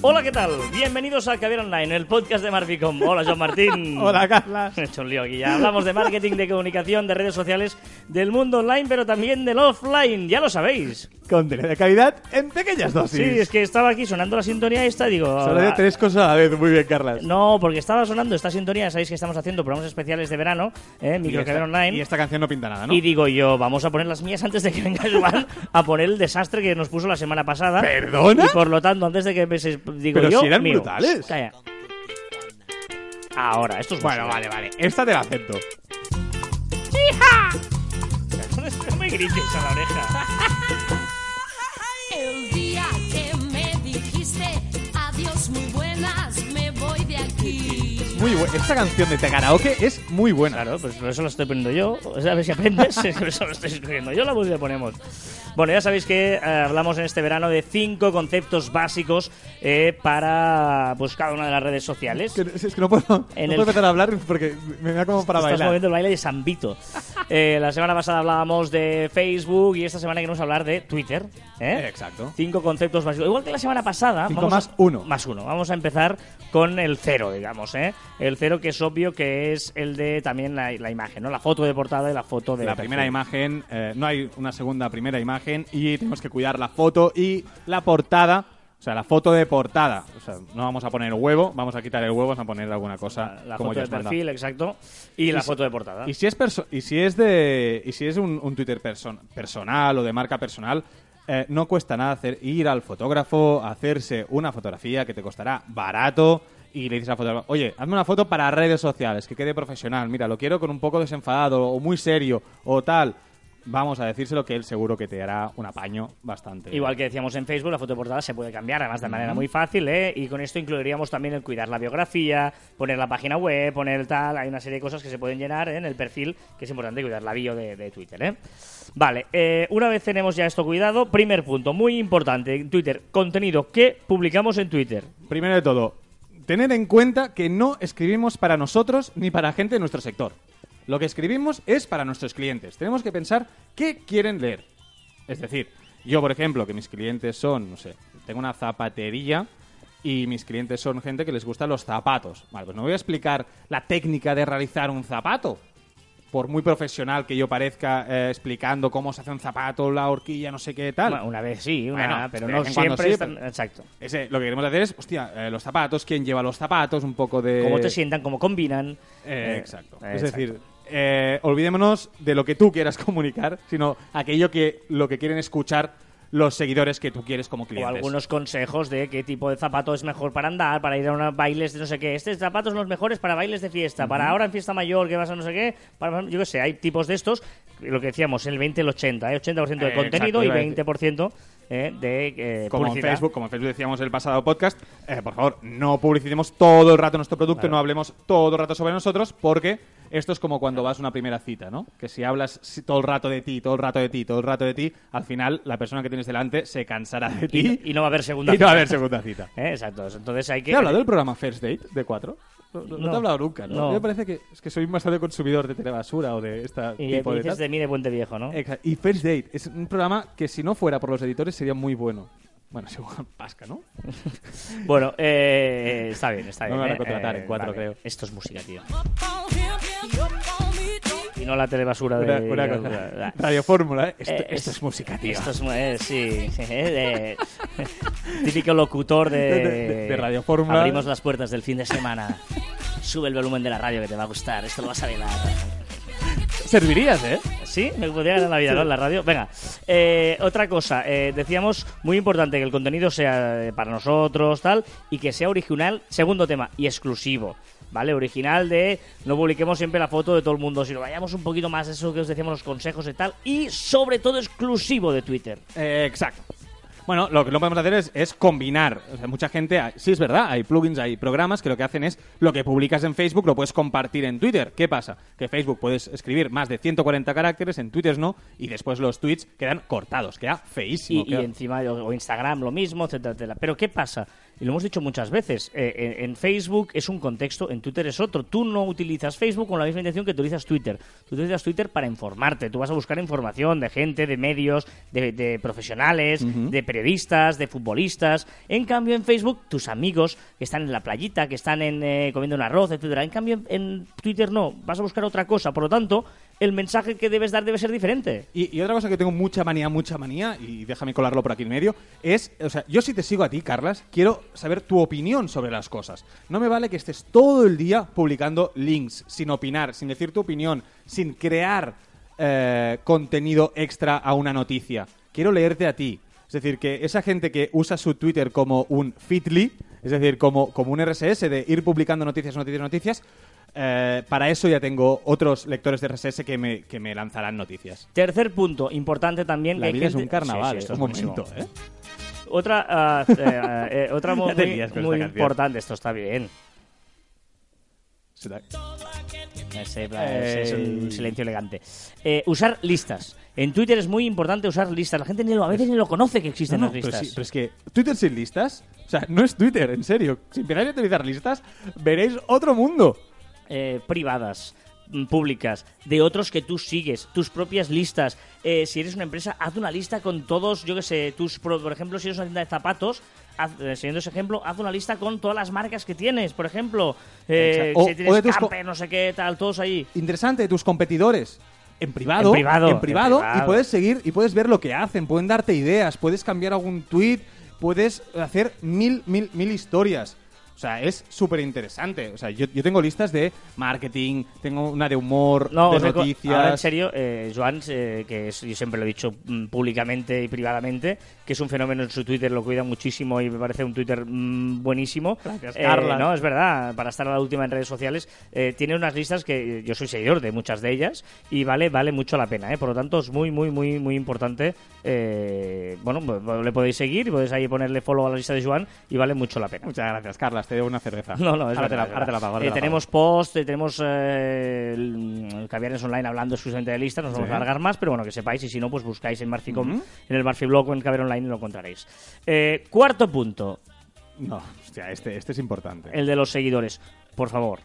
Hola, ¿qué tal? Bienvenidos a Caber Online, el podcast de Marficom. Hola, John Martín. Hola, Carla. Me he hecho un lío aquí ya. Hablamos de marketing, de comunicación, de redes sociales, del mundo online, pero también del offline. Ya lo sabéis. Contenido de calidad en pequeñas dosis. Sí, es que estaba aquí sonando la sintonía esta, digo... Solo de tres cosas a la vez. Muy bien, Carla. No, porque estaba sonando esta sintonía, sabéis que estamos haciendo programas especiales de verano, ¿eh? Micro Online. y esta canción no pinta nada, ¿no? Y digo yo, vamos a poner las mías antes de que venga Joan a poner el desastre que nos puso la semana pasada. ¿Perdona? Y por lo tanto, antes de que empieces, digo Pero yo, si eran mío. brutales. Calla. Ahora, esto es Bueno, vale, vale. Esta te la acepto. No me grites a la oreja. El día Muy buena. Esta canción de Te Karaoke es muy buena. Claro, pues por eso lo estoy poniendo yo. O sea, a ver si aprendes. por eso lo estoy escribiendo yo, la música ponemos. Bueno, ya sabéis que eh, hablamos en este verano de cinco conceptos básicos eh, para pues cada una de las redes sociales. Es que, es que no puedo, no En puedo el- empezar a hablar porque me da como para Estás bailar. moviendo el baile de Sambito. Eh, la semana pasada hablábamos de Facebook y esta semana queremos hablar de Twitter. ¿eh? Exacto. Cinco conceptos básicos. Igual que la semana pasada. Cinco vamos a- más uno. Más uno. Vamos a empezar con el cero, digamos. ¿eh? El cero que es obvio que es el de también la, la imagen, ¿no? La foto de portada y la foto de. La perfil. primera imagen, eh, no hay una segunda primera imagen y tenemos que cuidar la foto y la portada, o sea, la foto de portada. O sea, no vamos a poner huevo, vamos a quitar el huevo, vamos a poner alguna cosa La, la como foto de mandado. perfil, exacto. Y, la si- foto de portada. Y si es perso- y si es de y si es un, un Twitter person- personal o de marca personal, eh, no cuesta nada hacer ir al fotógrafo, hacerse una fotografía que te costará barato y le dices al fotógrafo, oye, hazme una foto para redes sociales, que quede profesional, mira, lo quiero con un poco desenfadado o muy serio o tal. Vamos a decírselo que él seguro que te hará un apaño bastante. Igual que decíamos en Facebook, la foto de portada se puede cambiar, además de manera muy fácil, ¿eh? Y con esto incluiríamos también el cuidar la biografía, poner la página web, poner tal. Hay una serie de cosas que se pueden llenar ¿eh? en el perfil, que es importante cuidar la bio de, de Twitter, ¿eh? Vale, eh, una vez tenemos ya esto cuidado, primer punto, muy importante en Twitter, contenido que publicamos en Twitter. Primero de todo, tener en cuenta que no escribimos para nosotros ni para gente de nuestro sector. Lo que escribimos es para nuestros clientes. Tenemos que pensar qué quieren leer. Es decir, yo, por ejemplo, que mis clientes son, no sé, tengo una zapatería y mis clientes son gente que les gustan los zapatos. Vale, pues no voy a explicar la técnica de realizar un zapato. Por muy profesional que yo parezca eh, explicando cómo se hace un zapato, la horquilla, no sé qué tal. Una, una vez sí, una, Bueno, pero no siempre. sí, están- pero- Exacto. Ese, lo que queremos hacer es, hostia, eh, los zapatos, quién lleva los zapatos, un poco de... Cómo te sientan, cómo combinan. Eh, Eh, exacto. eh, es exacto. decir, eh, olvidémonos de lo que tú quieras comunicar, sino aquello que lo que quieren escuchar los seguidores que tú quieres como O clientes. algunos consejos de qué tipo de zapato es mejor para andar, para ir a unos bailes de no sé qué. Estos zapatos son los mejores para bailes de fiesta, para ahora en fiesta mayor que vas a no sé qué. Para, yo qué sé, hay tipos de estos, lo que decíamos, el 20 el 80, ¿eh? 80% de Eh, contenido exacto, y 20% eh, de eh, como en publicidad. Facebook, como en Facebook decíamos el pasado podcast, eh, por favor, no publicitemos todo el rato nuestro producto, Claro. no hablemos todo el rato sobre nosotros, porque esto es como cuando vas a una primera cita, ¿no? Que si hablas todo el rato de ti, todo el rato de ti, todo el rato de ti, al final la persona que tienes delante se cansará de ti Y, y no va a haber segunda y no va a cita. haber segunda cita. Eh, Exacto, entonces hay que... ¿Te he hablado del programa First Date de 4? No, no te No. he hablado nunca, ¿no? No. A mí Me parece que es que soy bastante consumidor de telebasura o de este Y tipo de dices tal. de mí de Puente Viejo, ¿no? Exacto. Y First Date es un programa que si no fuera por los editores sería muy bueno. Bueno, según Pasca, ¿no? Bueno, eh, está bien, está No bien. me van a eh, contratar eh, en cuatro, vale. creo. Esto es música, tío. Y no la telebasura Una, de... una cosa. Radio Fórmula, ¿eh? Esto, Eh, esto es música, tío. Esto es, eh, sí, sí, eh, de- típico locutor de, De- de- de Radio Fórmula. Abrimos las puertas del fin de semana. Sube el volumen de la radio que te va a gustar. Esto lo vas a bailar. Servirías, ¿eh? Sí, me podría ganar la vida, ¿no? En la radio. Venga, eh, otra cosa. eh, decíamos, muy importante que el contenido sea eh, para nosotros, tal, y que sea original, segundo tema, y exclusivo. ¿Vale? Original de no publiquemos siempre la foto de todo el mundo, sino vayamos un poquito más a eso que os decíamos los consejos y tal, y sobre todo exclusivo de Twitter. Eh, exacto. Bueno, lo que no podemos hacer es, es combinar. O sea, mucha gente, sí es verdad, hay plugins, hay programas que lo que hacen es lo que publicas en Facebook lo puedes compartir en Twitter. ¿Qué pasa? Que Facebook puedes escribir más de 140 caracteres, en Twitter no, y después los tweets quedan cortados, queda feísimo. Y, encima, o o Instagram lo mismo, etcétera, etcétera. Pero ¿qué pasa? Y lo hemos dicho muchas veces, eh, en, en Facebook es un contexto, en Twitter es otro. Tú no utilizas Facebook con la misma intención que utilizas Twitter. Tú utilizas Twitter para informarte, tú vas a buscar información de gente, de medios, de, de profesionales, de periodistas, de futbolistas. En cambio, en Facebook, tus amigos que están en la playita, que están en, eh, comiendo un arroz, etcétera. En cambio, en Twitter no, vas a buscar otra cosa. Por lo tanto, el mensaje que debes dar debe ser diferente. Y, otra cosa que tengo mucha manía, mucha manía, y déjame colarlo por aquí en medio, es, o sea, yo si te sigo a ti, Carlas, quiero saber tu opinión sobre las cosas. No me vale que estés todo el día publicando links, sin opinar, sin decir tu opinión, sin crear eh, contenido extra a una noticia. Quiero leerte a ti. Es decir, que esa gente que usa su Twitter como un Fitly, es decir, como, como un RSS de ir publicando noticias, noticias, noticias, eh, para eso ya tengo otros lectores de RSS que me, que me lanzarán noticias. Tercer punto, importante también. La que vida es gente- un carnaval, Sí, sí, esto es un momento, ¿eh? Otra, ah, eh, eh, otra muy, muy importante, esto está bien. Ese, es un silencio elegante. Eh, usar listas. En Twitter es muy importante usar listas. La gente ni lo- a veces ni lo conoce que existen No, las pero, listas. sí, pero es que Twitter sin listas, o sea, no es Twitter, en serio. Si empezáis a utilizar listas, veréis otro mundo. Eh, privadas, mm, públicas, de otros que tú sigues, tus propias listas. Eh, si eres una empresa, haz una lista con todos, yo que sé, tus, por ejemplo, si eres una tienda de zapatos, haz, eh, siguiendo ese ejemplo, haz una lista con todas las marcas que tienes, por ejemplo, eh. O- si tienes o de tus co- Camper, no sé qué, tal, todos ahí. Interesante, tus competidores. En privado, En privado, en privado, en privado. y puedes seguir y puedes ver lo que hacen, pueden darte ideas, puedes cambiar algún tweet, puedes hacer mil, mil, mil historias. O sea, es súper interesante. O sea, yo, yo tengo listas de marketing, tengo una de humor, No, de noticias. ahora en serio, eh, Joan, eh, que es- yo siempre lo he dicho mm, públicamente y privadamente, que es un fenómeno en su Twitter, lo cuida muchísimo y me parece un Twitter mm, buenísimo. Gracias, Eh, Carla. no, es verdad, para estar a la última en redes sociales, eh, tiene unas listas que yo soy seguidor de muchas de ellas y vale, vale mucho la pena. eh. Por lo tanto, es muy, muy, muy, muy importante. eh, bueno, pues, le podéis seguir y podéis ahí ponerle follow a la lista de Joan y vale mucho la pena. Muchas gracias, Carlas. Te debo una cerveza. No, no, es ahora, te la, ahora te la verdad. pago. ahora te la tenemos post, tenemos Caviares Online hablando exclusivamente de listas, no nos vamos a alargar más, pero bueno, que sepáis, y si no, pues buscáis en Marficom, en el Marfiblog o en Caviar Online y lo encontraréis. Eh, cuarto punto. No, hostia, este, este es importante. el de los seguidores. Por favor,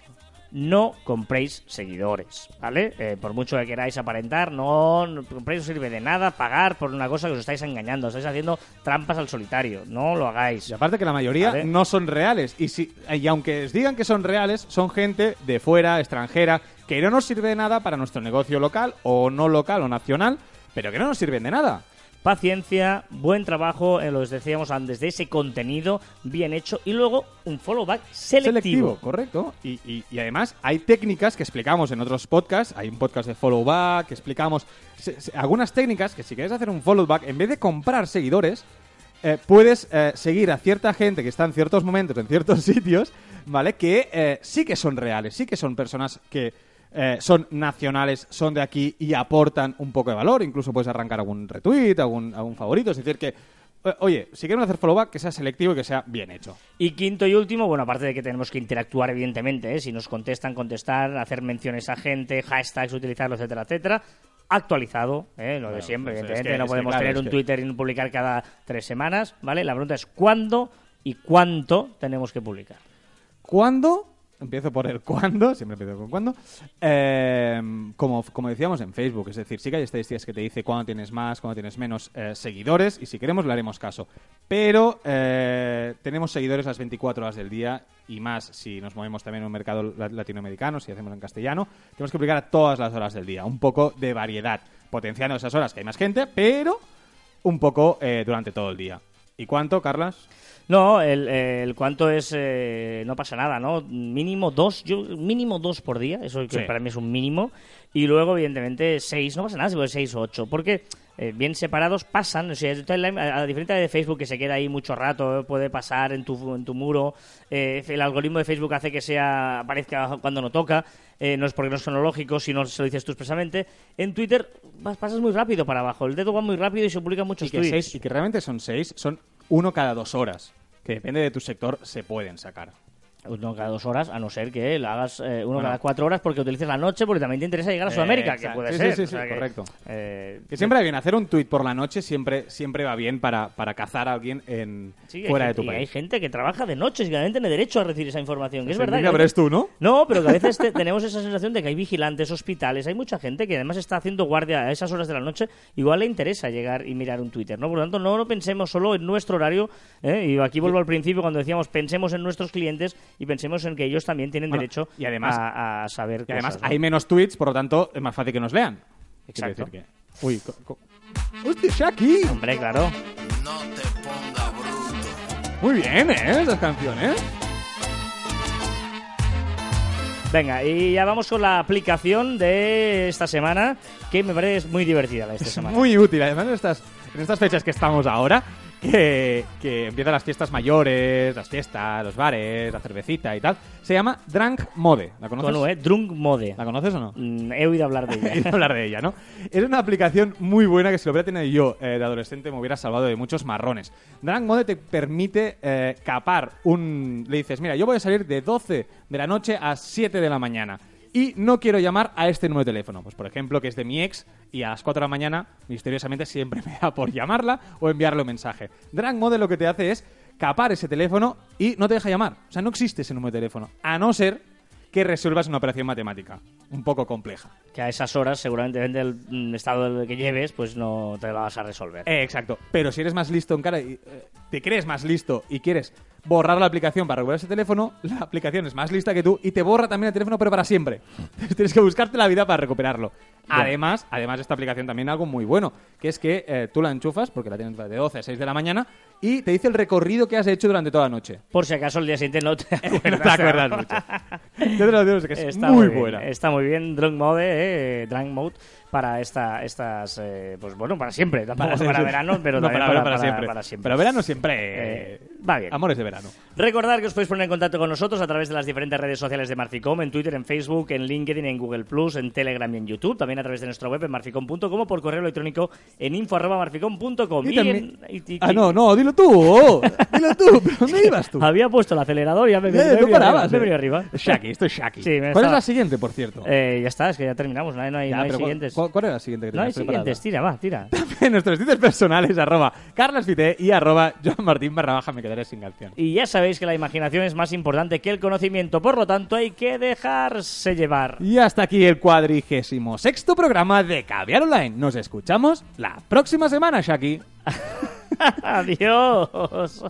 no compréis seguidores, ¿vale? Eh, por mucho que queráis aparentar, no, no compréis, no sirve de nada pagar por una cosa que os estáis engañando, os estáis haciendo trampas al solitario, no lo hagáis. Y aparte que la mayoría Vale. no son reales. Y, si, y aunque os digan que son reales, son gente de fuera, extranjera, que no nos sirve de nada para nuestro negocio local, o no local o nacional, pero que no nos sirven de nada. Paciencia, buen trabajo, eh, lo decíamos antes, de ese contenido bien hecho y luego un follow back selectivo. correcto. Y, y- además hay técnicas que explicamos en otros podcasts. Hay un podcast de follow back que explicamos algunas técnicas que si quieres hacer un follow back, en vez de comprar seguidores, eh, puedes eh, seguir a cierta gente que está en ciertos momentos, en ciertos sitios, ¿vale? Que eh, sí que son reales, sí que son personas que eh, son nacionales, son de aquí y aportan un poco de valor. Incluso puedes arrancar algún retweet, algún, algún favorito. Es decir, que, eh, oye, si queremos hacer follow back, que sea selectivo y que sea bien hecho. Y quinto y último, bueno, aparte de que tenemos que interactuar, evidentemente, ¿eh? si nos contestan, contestar, hacer menciones a gente, hashtags, utilizarlo, etcétera, etcétera. Actualizado, ¿eh? lo de Claro, siempre, pues es evidentemente. que- no que, podemos claro, tener un que- Twitter y publicar cada tres semanas, ¿vale? La pregunta es cuándo y cuánto tenemos que publicar. ¿Cuándo? Empiezo por el cuándo, siempre empiezo con cuándo. Eh, como, como decíamos en Facebook, es decir, sí que hay estadísticas que te dice cuándo tienes más, cuándo tienes menos eh, seguidores, y si queremos le haremos caso. Pero eh, tenemos seguidores las 24 horas del día, y más si nos movemos también en un mercado la- latinoamericano, si hacemos en castellano, tenemos que publicar a todas las horas del día, un poco de variedad, potenciando esas horas que hay más gente, pero un poco eh, durante todo el día. ¿Y cuánto, Carlas? No, el, el cuánto es, eh, no pasa nada, ¿no? Mínimo dos, yo mínimo dos por día, eso que Sí. para mí es un mínimo. Y luego, evidentemente, seis, no pasa nada si puede seis o ocho, porque eh, bien separados pasan, o sea, a, diferencia de Facebook que se queda ahí mucho rato, eh, puede pasar en tu, en tu muro, eh, el algoritmo de Facebook hace que sea aparezca cuando no toca, eh, no es porque no es cronológico, si no se lo dices tú expresamente. En Twitter vas- pasas muy rápido para abajo, el dedo va muy rápido y se publican muchos y que, tweets. seis- y que realmente son seis, son uno cada dos horas. Que depende de tu sector, se pueden sacar. Uno cada dos horas, a no ser que lo hagas eh, uno Bueno. cada cuatro horas porque utilices la noche, porque también te interesa llegar a Eh, Sudamérica, que puede Sí, ser. sí, sí, o sea sí, que, correcto. eh, Que siempre va bien hacer un tuit por la noche, siempre, siempre va bien para, para cazar a alguien en, fuera de tu y hay país. gente que trabaja de noche y que tiene derecho a recibir esa información, que es verdad. que eres tú, ¿no? No, pero que a veces te- tenemos esa sensación de que hay vigilantes, hospitales, hay mucha gente que además está haciendo guardia a esas horas de la noche, igual le interesa llegar y mirar un Twitter, ¿no? Por lo tanto, no lo pensemos solo en nuestro horario, ¿eh? y aquí vuelvo al principio cuando decíamos pensemos en nuestros clientes y pensemos en que ellos también tienen Bueno, derecho y además- a, a saber Y además ¿no? hay menos tweets, por lo tanto es más fácil que nos lean. Exacto. que- Uy, co- co- ¡Hostia, Shaki! Hombre, claro. No te pongas bruto. Muy bien, ¿eh? Esas canciones. Venga, y ya vamos con la aplicación de esta semana, que me parece muy divertida la de esta Es semana. muy útil, además en estas, en estas fechas que estamos ahora, que, que empiezan las fiestas mayores, las fiestas, los bares, la cervecita y tal. Se llama Drunk Mode. ¿La conoces? Con U, ¿eh? Drunk Mode. ¿La conoces o no? Mm, He oído hablar de He ella. oído hablar de ella, ¿no? Es una aplicación muy buena que si lo hubiera tenido yo eh, de adolescente me hubiera salvado de muchos marrones. Drunk Mode te permite eh, capar un... Le dices, mira, yo voy a salir de 12 de la noche a 7 de la mañana y no quiero llamar a este número de teléfono. Pues por ejemplo, que es de mi ex y a las 4 de la mañana misteriosamente siempre me da por llamarla o enviarle un mensaje. Drunk Mode lo que te hace es capar ese teléfono y no te deja llamar. O sea, no existe ese número de teléfono. A no ser que resuelvas una operación matemática un poco compleja. que a esas horas, seguramente depende del mm, estado que lleves, pues no te la vas a resolver. Eh, exacto. Pero si eres más listo en cara y eh, te crees más listo y quieres borrar la aplicación para recuperar ese teléfono, la aplicación es más lista que tú y te borra también el teléfono, pero para siempre. Entonces tienes que buscarte la vida para recuperarlo. Además, además esta aplicación también algo muy bueno, que es que eh, tú la enchufas, porque la tienes de 12 a 6 de la mañana, y te dice el recorrido que has hecho durante toda la noche. Por si acaso el día siguiente no te acuerdas. no te acuerdas mucho. Yo te lo digo, es que es Está muy, bien, buena. Está muy bien Drunk Mode, eh, Drunk Mode para esta, estas, eh, pues bueno, para siempre. Tampoco para, siempre. verano, pero No, para, para, para para- siempre. para siempre. Pero verano siempre. Eh, eh, va bien. Amores de verano. Recordad que os podéis poner en contacto con nosotros a través de las diferentes redes sociales de Marficom, en Twitter, en Facebook, en LinkedIn, en Google Plus, en Telegram y en YouTube, también a través de nuestra web en marficom.com o por correo electrónico en info@marficom.com. Y Y también- y- y- Ah, no, no, dilo tú. Dilo tú. ¿Pero dónde ibas tú? Había puesto el acelerador y ya me, me, Eh, me venido parabas. me eh. arriba. Shaki, esto es Shaki. Sí, me ¿Cuál estaba- es la siguiente, por cierto? Eh, ya está, es que ya terminamos, no hay, no hay, Ya, no hay pero ¿cuál- siguientes. ¿Cuál, era la siguiente que no hay tenías preparada? siguientes, tira, va, tira. En nuestros sitios personales, arroba carlasfite y arroba joanmartin barra baja, me quedaré sin canción. Y ya sabéis que la imaginación es más importante que el conocimiento, por lo tanto hay que dejarse llevar. Y hasta aquí el cuadrigésimo sexto programa de Caviar Online. Nos escuchamos la próxima semana, Shaki. Adiós.